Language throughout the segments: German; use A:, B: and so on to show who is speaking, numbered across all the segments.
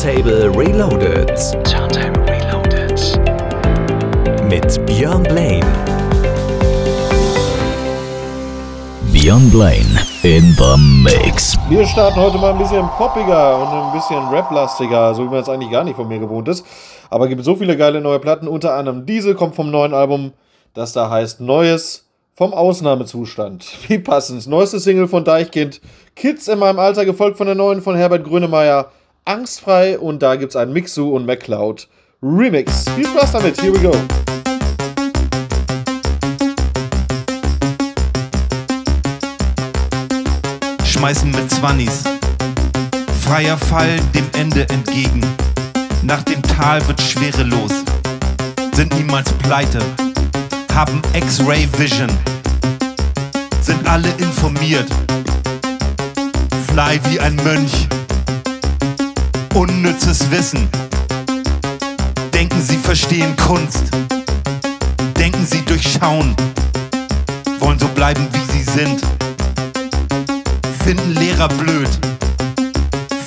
A: Turntable Reloaded.
B: Turntable Reloaded.
A: Mit Björn Blaine.
C: Björn Blaine in the Mix.
D: Wir starten heute mal ein bisschen poppiger und ein bisschen rap-lastiger, so wie man es eigentlich gar nicht von mir gewohnt ist. Aber es gibt so viele geile neue Platten, unter anderem diese kommt vom neuen Album, das da heißt Neues vom Ausnahmezustand. Wie passend. Neueste Single von Deichkind, Kids in meinem Alter, gefolgt von der neuen von Herbert Grönemeyer, Angstfrei und da gibt es einen Mixu und MacLeod Remix. Viel Spaß damit, here we go.
E: Schmeißen mit Zwannis. Freier Fall dem Ende entgegen. Nach dem Tal wird schwerelos. Sind niemals pleite. Haben X-Ray Vision. Sind alle informiert. Fly wie ein Mönch. Unnützes Wissen. Denken sie verstehen Kunst. Denken sie durchschauen. Wollen so bleiben wie sie sind. Finden Lehrer blöd.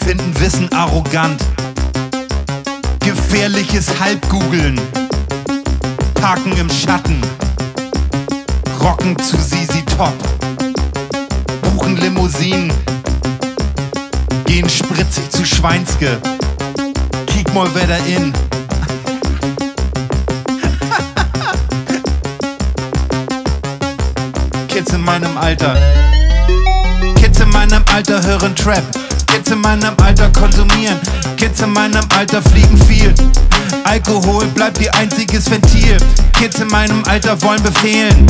E: Finden Wissen arrogant. Gefährliches Halbgoogeln. Parken im Schatten. Rocken zu Sisi Top. Buchen Limousinen. Gehen spritzig zu Schweinske. Kick mal wer in. Kids in meinem Alter. Kids in meinem Alter hören Trap. Kids in meinem Alter konsumieren. Kids in meinem Alter fliegen viel. Alkohol bleibt ihr einziges Ventil. Kids in meinem Alter wollen befehlen.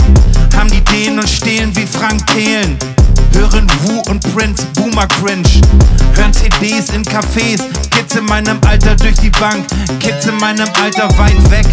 E: Haben Ideen und stehlen wie Frank Thelen. Hören Wu und Prince, Boomer Cringe. Hören CDs in Cafés. Kids in meinem Alter durch die Bank. Kids in meinem Alter weit weg.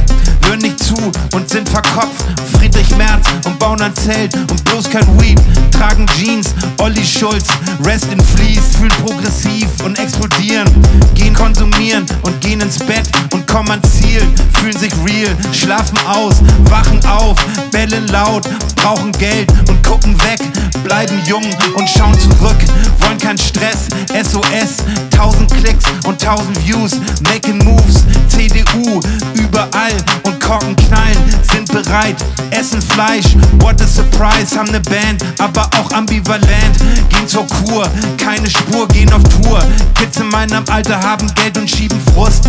E: Hören nicht zu und sind verkopft. Friedrich Merz und bauen ein Zelt und bloß kein Weed. Tragen Jeans, Olli Schulz, Rest in Fleece. Fühlen progressiv und explodieren. Gehen konsumieren und gehen ins Bett und kommen ans Ziel. Fühlen sich real, schlafen aus, wachen auf, bellen laut, brauchen Geld und gucken weg. Bleiben jung und schauen zurück, wollen keinen Stress. SOS, 1000 Klicks und 1000 Views. Making Moves, CDU, überall und Korken knallen, sind bereit, essen Fleisch. What a surprise, haben ne Band, aber auch ambivalent. Gehen zur Kur, keine Spur, gehen auf Tour. Kids in meinem Alter haben Geld und schieben Frust.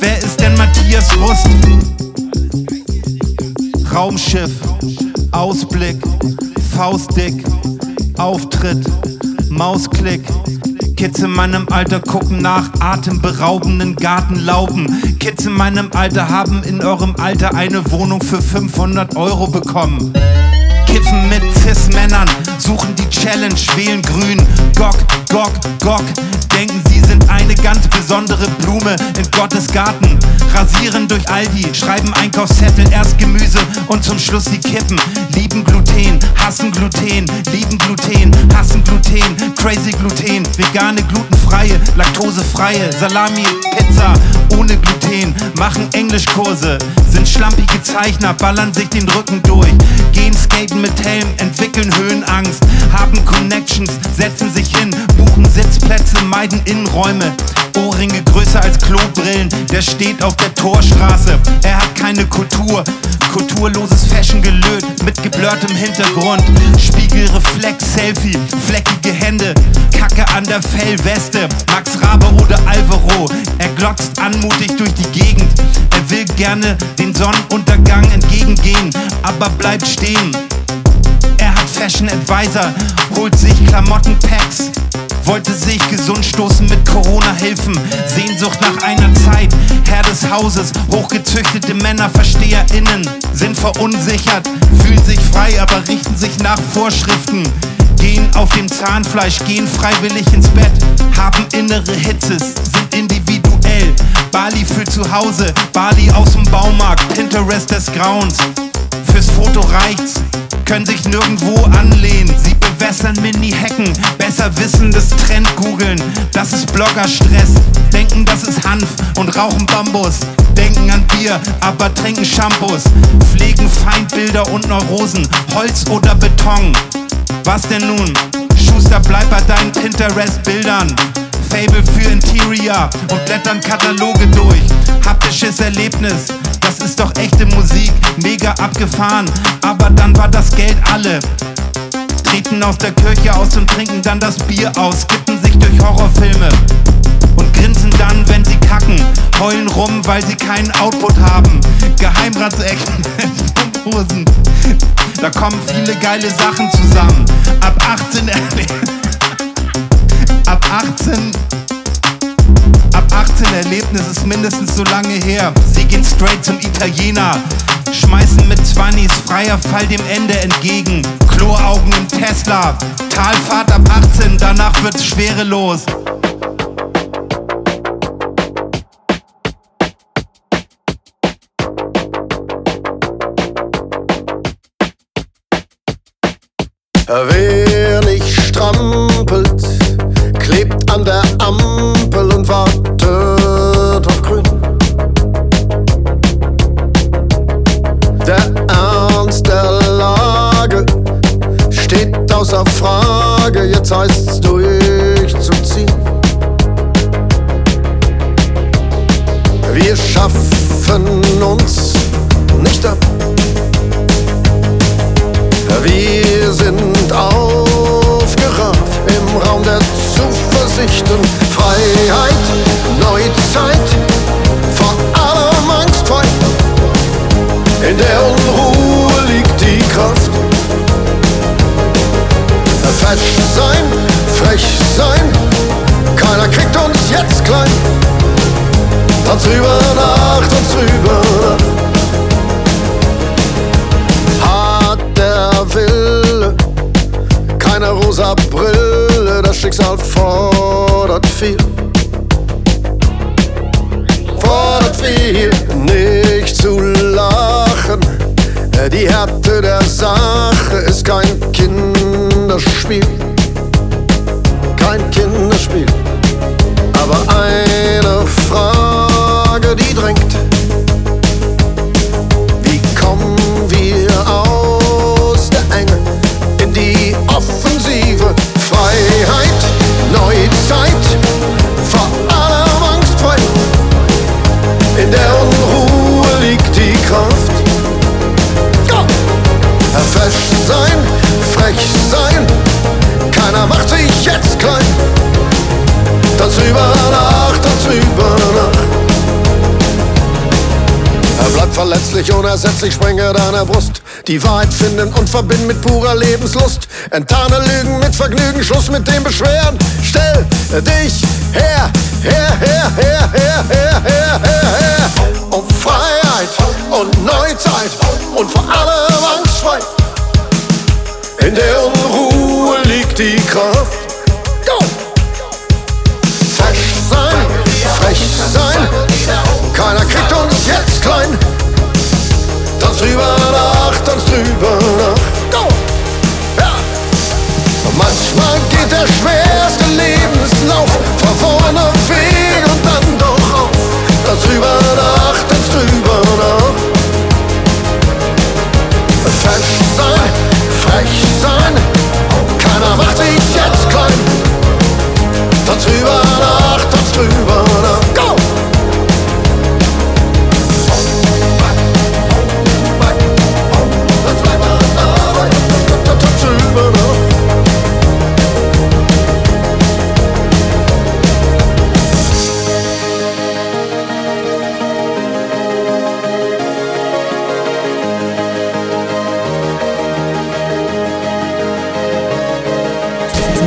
E: Wer ist denn Matthias Rust? Raumschiff, Ausblick, Faustdick, Auftritt, Mausklick. Kids in meinem Alter gucken nach atemberaubenden Gartenlauben. Kids in meinem Alter haben in eurem Alter eine Wohnung für 500 Euro bekommen. Kiffen mit Cis-Männern, suchen die Challenge, wählen grün. Gok, Gok, Gok, denken sie sind eine ganz besondere Blume in Gottes Garten. Rasieren durch Aldi, schreiben Einkaufszettel, erst Gemüse und zum Schluss die Kippen. Lieben Gluten, hassen Gluten, lieben Gluten, hassen Gluten, crazy Gluten, vegane, glutenfreie, laktosefreie, Salami, Pizza, ohne Gluten, machen Englischkurse, sind schlampige Zeichner, ballern sich den Rücken durch, gehen skaten mit Helm, entwickeln Höhenangst, haben Connections, setzen sich hin, buchen Sitzplätze, meiden Innenräume. Ohrringe größer als Klobrillen, der steht auf der Torstraße. Er hat keine Kultur, kulturloses Fashion gelöt mit geblurrtem Hintergrund. Spiegelreflex, Selfie, fleckige Hände, Kacke an der Fellweste. Max Rabe oder Alvaro, er glotzt anmutig durch die Gegend. Er will gerne den Sonnenuntergang entgegengehen, aber bleibt stehen. Er hat Fashion Advisor, holt sich Klamottenpacks. Wollte sich gesund stoßen mit Corona-Hilfen. Sehnsucht nach einer Zeit, Herr des Hauses. Hochgezüchtete Männer, VersteherInnen sind verunsichert, fühlen sich frei, aber richten sich nach Vorschriften. Gehen auf dem Zahnfleisch, gehen freiwillig ins Bett, haben innere Hitzes, sind individuell. Bali für zu Hause, Bali aus dem Baumarkt, Pinterest des Grauens. Fürs Foto reicht's, können sich nirgendwo anlehnen. Sie bewässern Mini-Hecken, besser wissen das Trend googeln. Das ist Bloggerstress, denken das ist Hanf und rauchen Bambus. Denken an Bier, aber trinken Shampoos. Pflegen Feindbilder und Neurosen, Holz oder Beton. Was denn nun? Schuster, bleib bei deinen Pinterest-Bildern. Fable für Interior und blättern Kataloge durch. Haptisches Erlebnis, das ist doch echte Musik, mega abgefahren, aber dann war das Geld alle. Treten aus der Kirche aus und trinken dann das Bier aus, skippen sich durch Horrorfilme und grinsen dann, wenn sie kacken, heulen rum, weil sie keinen Output haben. Geheimratsecken, Hosen. Da kommen viele geile Sachen zusammen. Ab 18 Ab 18 Ab 18 Erlebnis ist mindestens so lange her. Sie gehen straight zum Italiener. Schmeißen mit 20s freier Fall dem Ende entgegen. Chloraugen im Tesla. Talfahrt ab 18, danach wird's schwerelos.
F: Wer nicht strampelt, under um. Verletzlich, unersetzlich, sprenge deiner Brust. Die Wahrheit finden und verbinden mit purer Lebenslust. Enttarne Lügen mit Vergnügen, Schluss mit dem Beschweren. Stell dich her, her, her, her, her, her, her, her, her. Um Freiheit und Neuzeit und vor allem angstfrei. In der Unruhe liegt die Kraft. Go! Fesch sein, frech sein, keiner kriegt uns jetzt klein. Drüber nach, tanz drüber nach. Go! Ja! Manchmal geht der schwerste Lebenslauf verworrene Weg und dann doch auf. Tanz drüber nach, tanz drüber nach. Fesch sein, frech sein,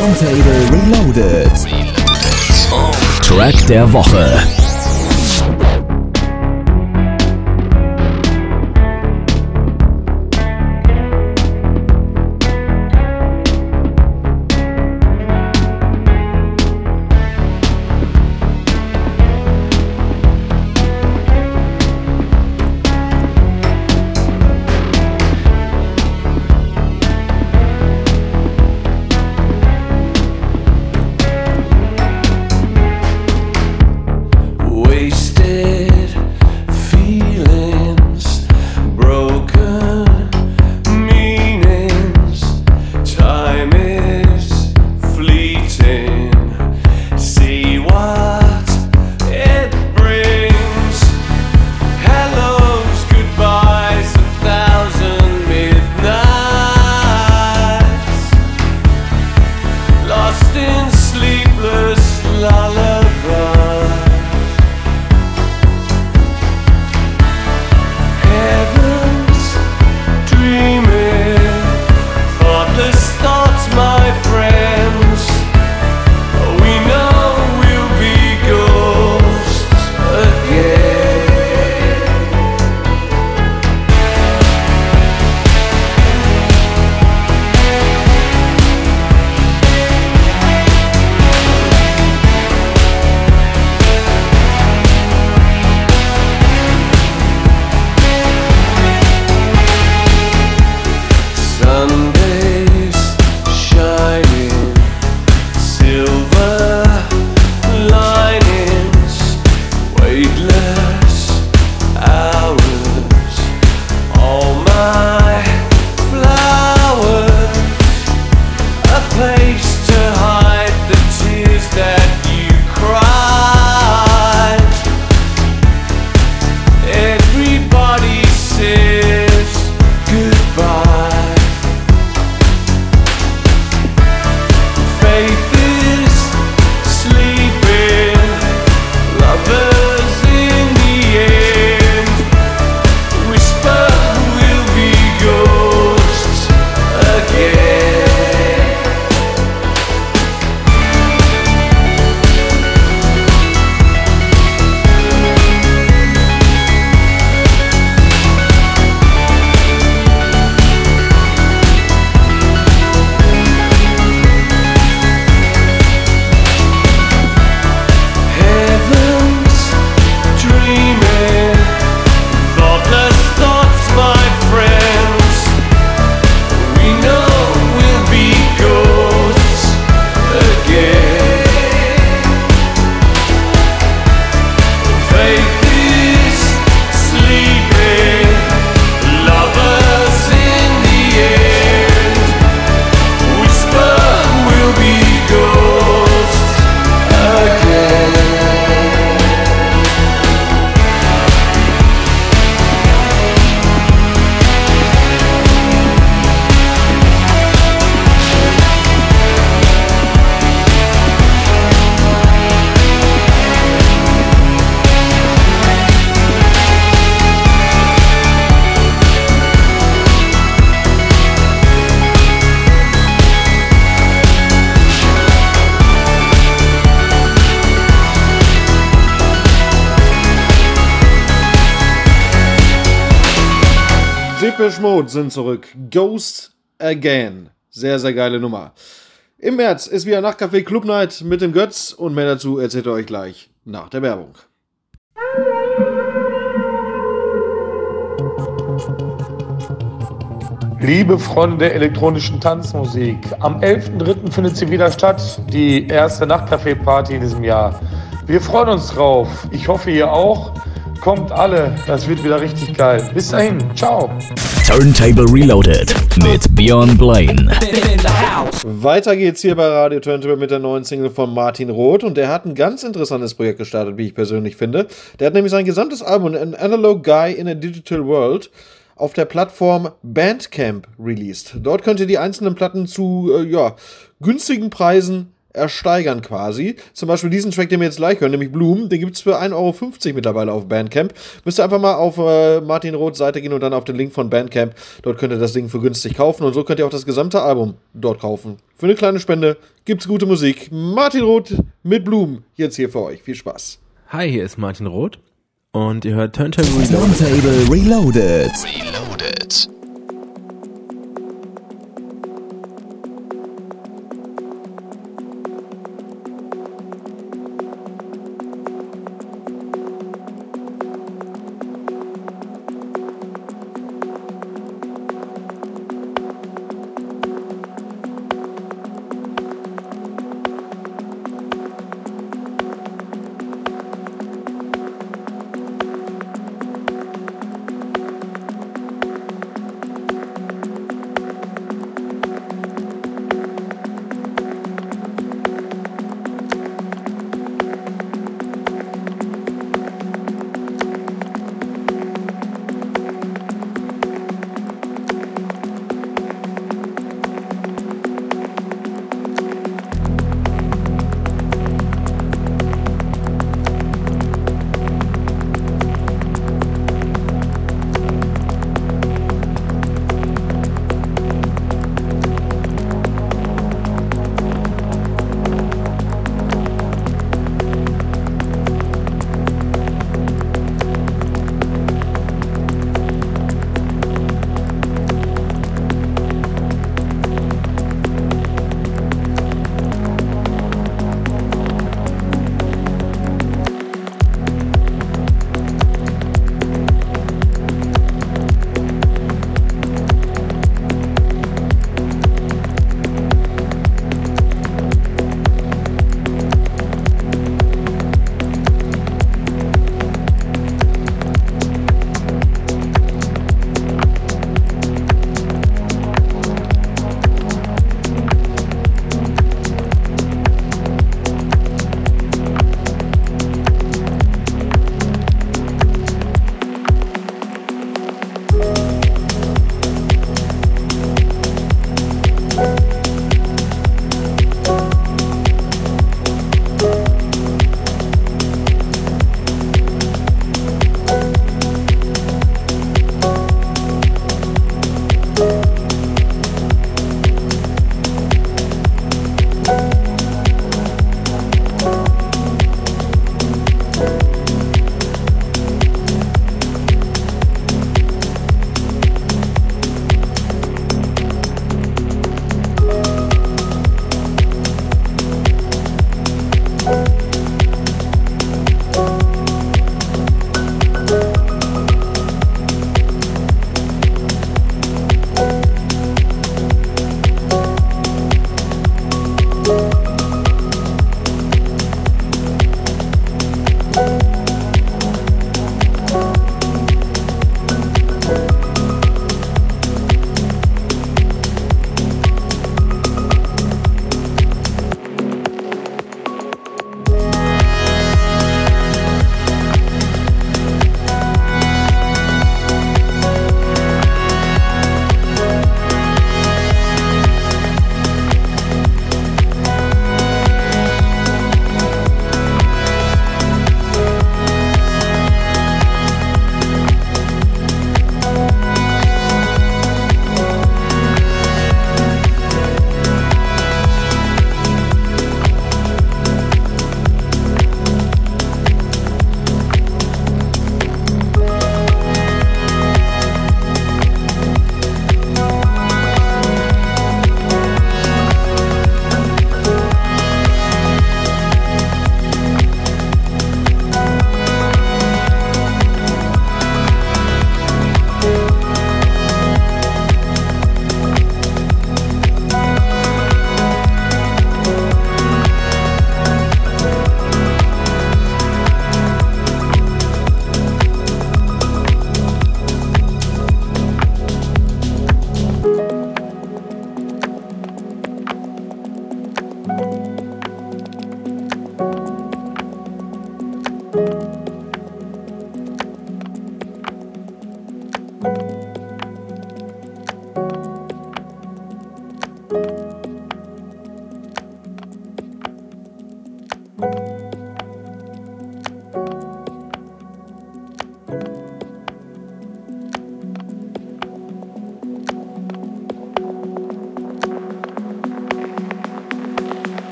C: Turntable Reloaded. Track der Woche.
D: Depeche Mode sind zurück. Ghost Again. Sehr, sehr geile Nummer. Im März ist wieder Nachtcafé Club Night mit dem Götz und mehr dazu erzählt er euch gleich nach der Werbung.
G: Liebe Freunde der elektronischen Tanzmusik, am 11.03. findet sie wieder statt, die erste Nachtcafé-Party in diesem Jahr. Wir freuen uns drauf. Ich hoffe, ihr auch. Kommt alle, das wird wieder richtig geil. Bis dahin, ciao.
C: Turntable Reloaded mit Björn Blaine.
D: Weiter geht's hier bei Radio Turntable mit der neuen Single von Martin Roth und der hat ein ganz interessantes Projekt gestartet, wie ich persönlich finde. Der hat nämlich sein gesamtes Album An Analog Guy in a Digital World auf der Plattform Bandcamp released. Dort könnt ihr die einzelnen Platten zu äh, ja, günstigen Preisen ersteigern quasi. Zum Beispiel diesen Track, den wir jetzt gleich hören, nämlich Bloom, den gibt es für 1,50 Euro mittlerweile auf Bandcamp. Müsst ihr einfach mal auf äh, Martin Roths Seite gehen und dann auf den Link von Bandcamp. Dort könnt ihr das Ding für günstig kaufen und so könnt ihr auch das gesamte Album dort kaufen. Für eine kleine Spende gibt's gute Musik. Martin Roth mit Bloom jetzt hier für euch. Viel Spaß.
H: Hi, hier ist Martin Roth und ihr hört Turntable Reloaded.
C: Turntable Reloaded.
B: Reloaded.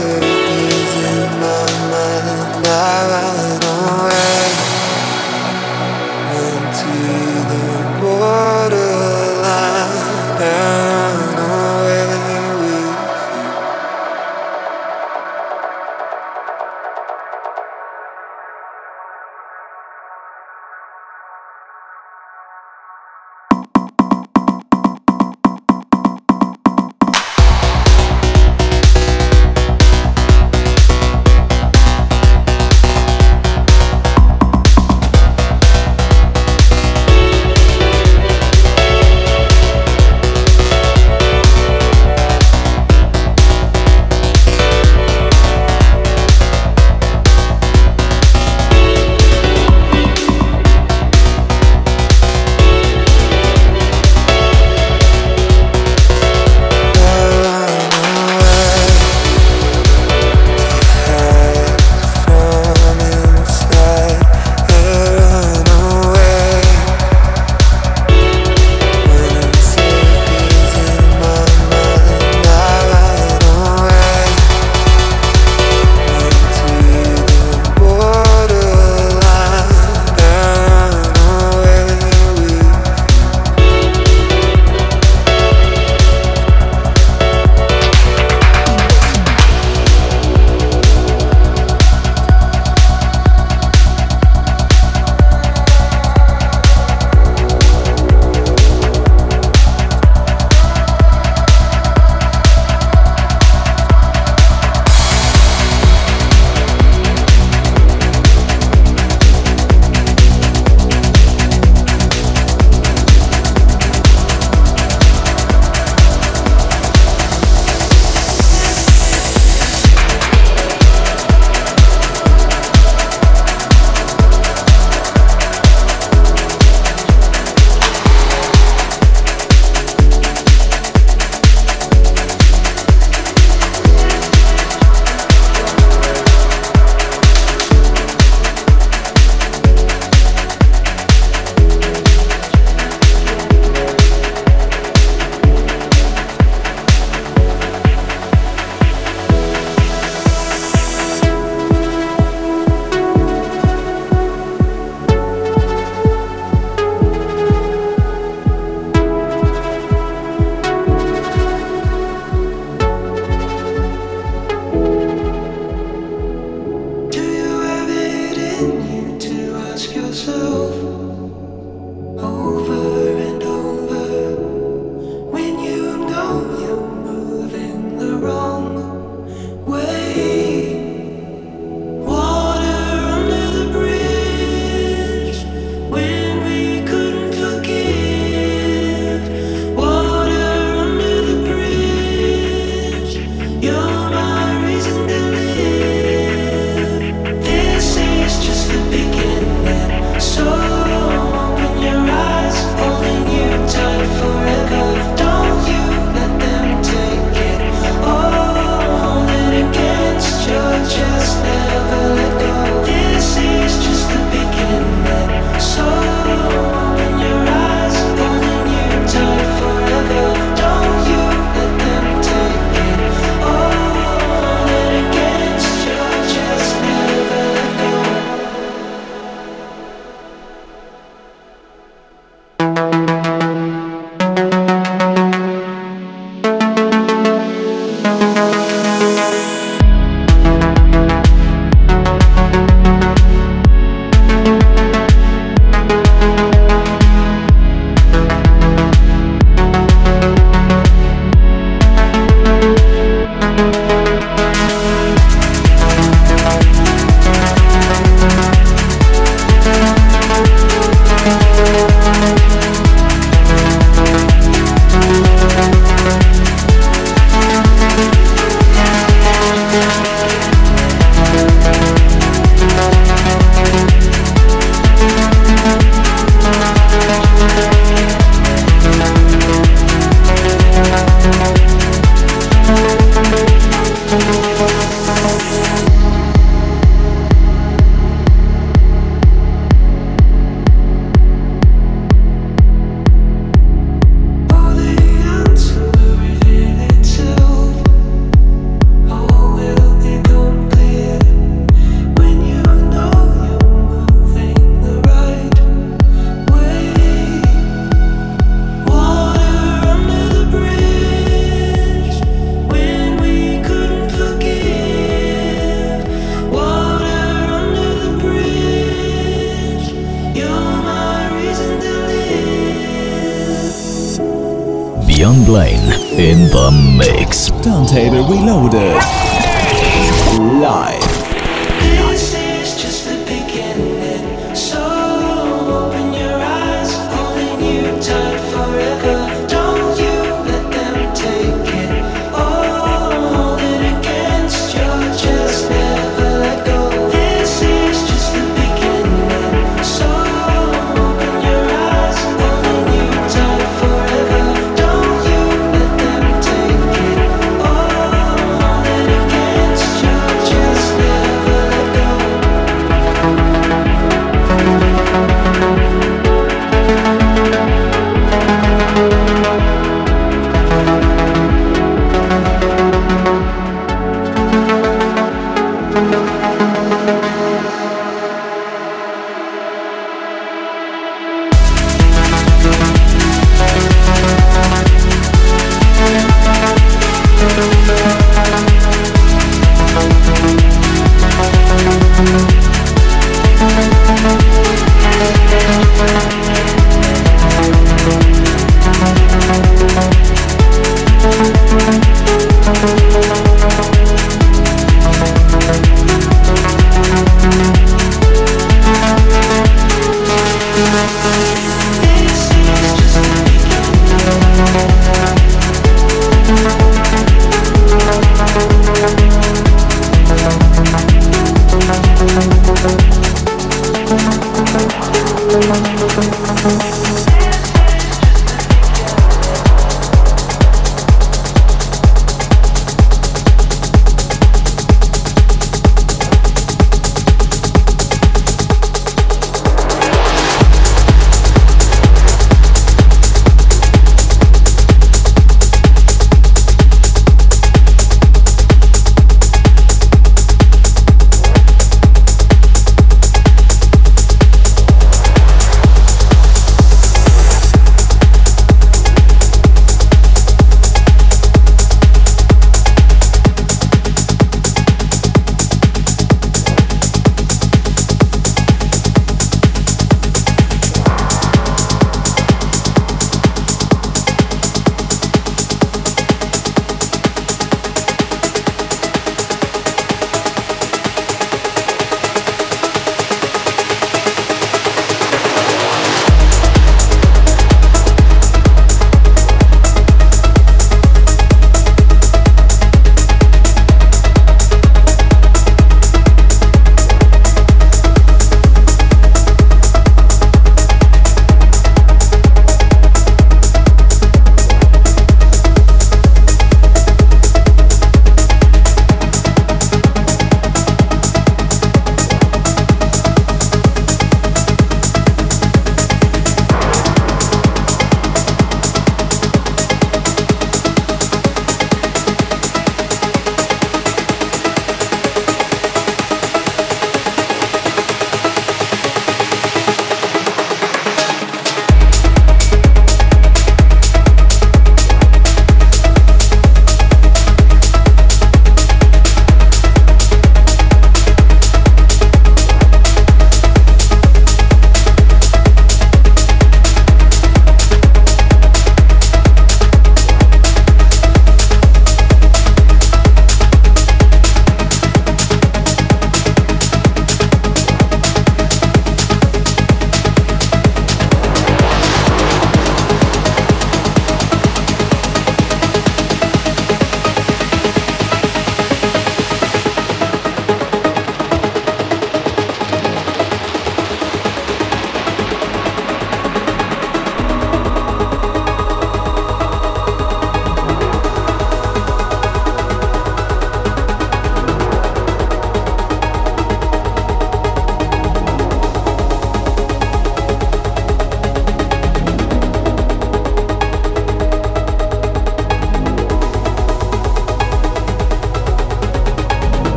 I: say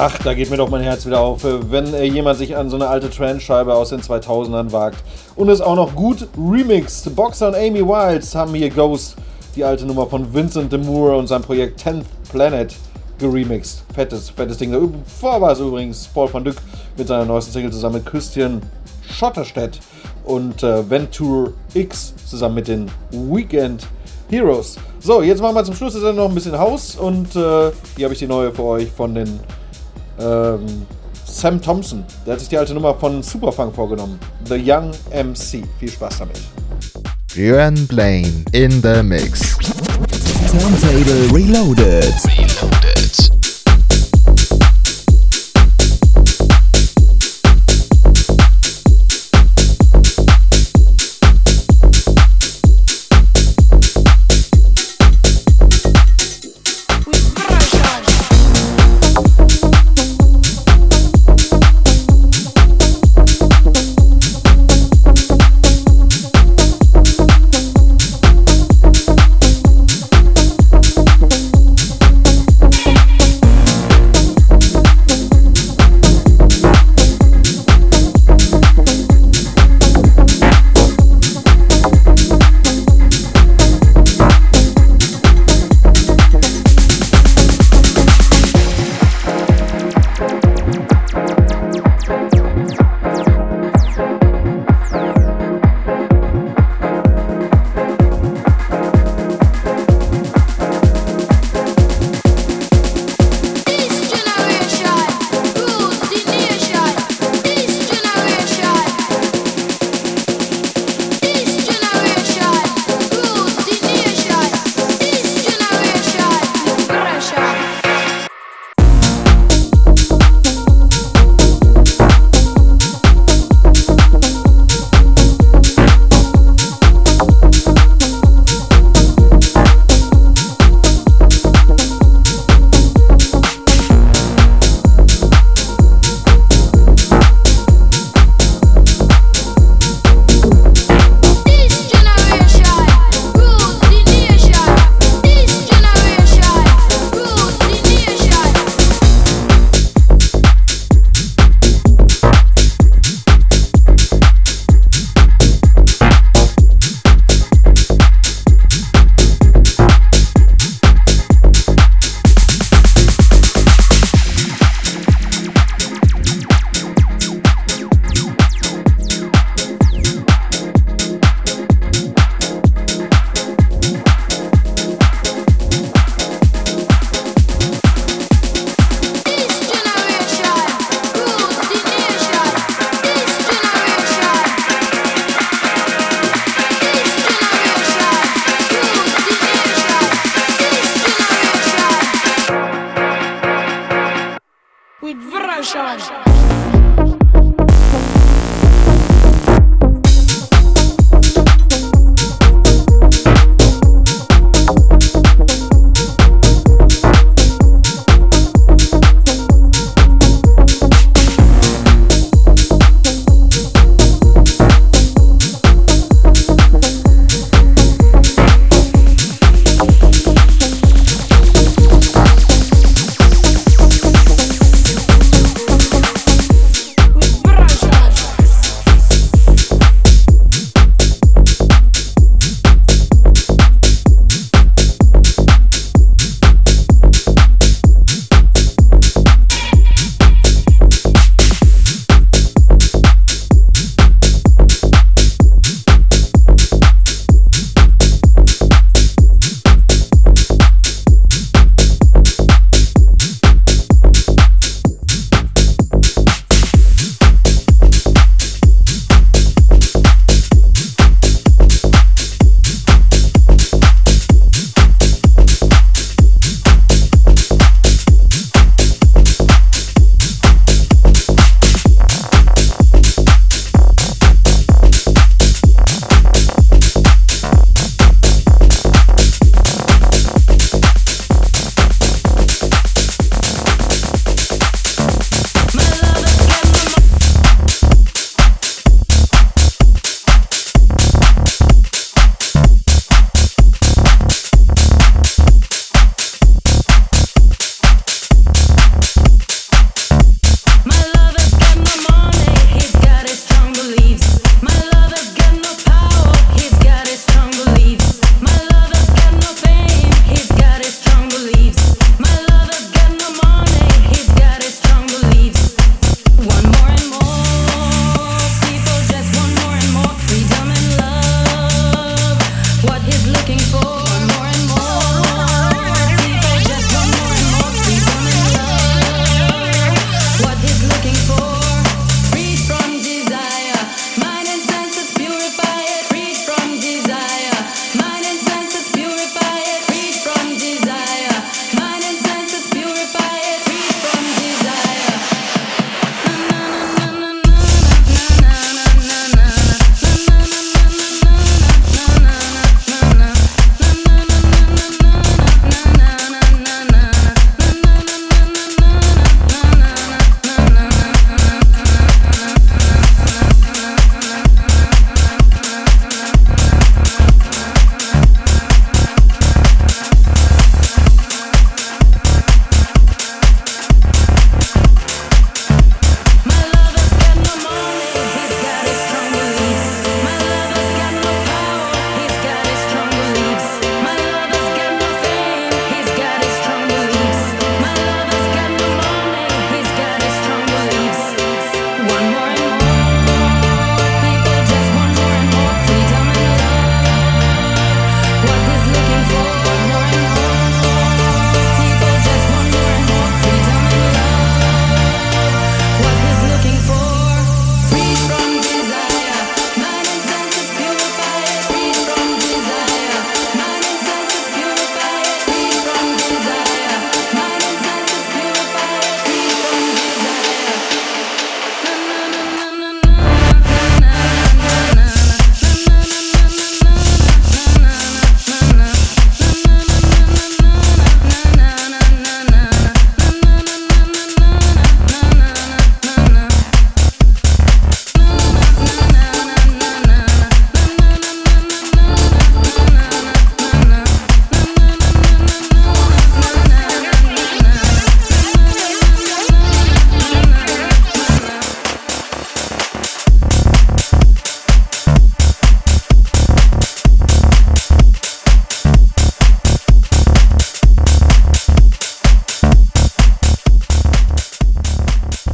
D: Ach, da geht mir doch mein Herz wieder auf, wenn äh, jemand sich an so eine alte Trance-Scheibe aus den 2000ern wagt. Und es auch noch gut remixt. Boxer und Amy Wilds haben hier Ghost, die alte Nummer von Vincent de Moore und sein Projekt 10th Planet geremixed. Fettes, fettes Ding. Davor war es übrigens Paul van Dyck mit seiner neuesten Single zusammen mit Christian Schotterstedt und äh, Venture X zusammen mit den Weekend Heroes. So, jetzt machen wir zum Schluss jetzt noch ein bisschen Haus und äh, hier habe ich die neue für euch von den ähm, Sam Thompson. Der hat sich die alte Nummer von Superfunk vorgenommen. The Young MC. Viel Spaß damit.
J: Björn Blaine in the Mix.
K: Turntable Reloaded.
B: Reloaded.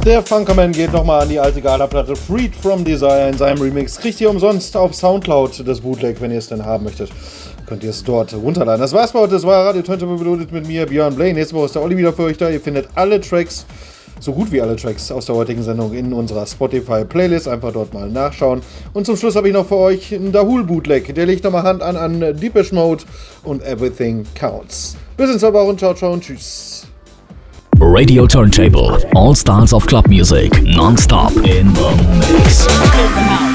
D: Der Funkerman geht nochmal an die alte Gala-Platte Freed from Desire in seinem Remix. Kriegt ihr umsonst auf Soundcloud das Bootleg, wenn ihr es denn haben möchtet. Könnt ihr es dort runterladen. Das war's bei heute. Das war Radio Turntable Reloaded mit mir, Björn Blaine. Nächste Woche ist der Olli wieder für euch da. Ihr findet alle Tracks, so gut wie alle Tracks aus der heutigen Sendung in unserer Spotify-Playlist. Einfach dort mal nachschauen. Und zum Schluss habe ich noch für euch einen Dahul-Bootleg. Der legt nochmal Hand an an Deepish Mode und Everything Counts. Bis in zwei Wochen. Ciao, ciao und tschüss.
C: Radio Turntable. All styles of club music. Non-stop in the mix.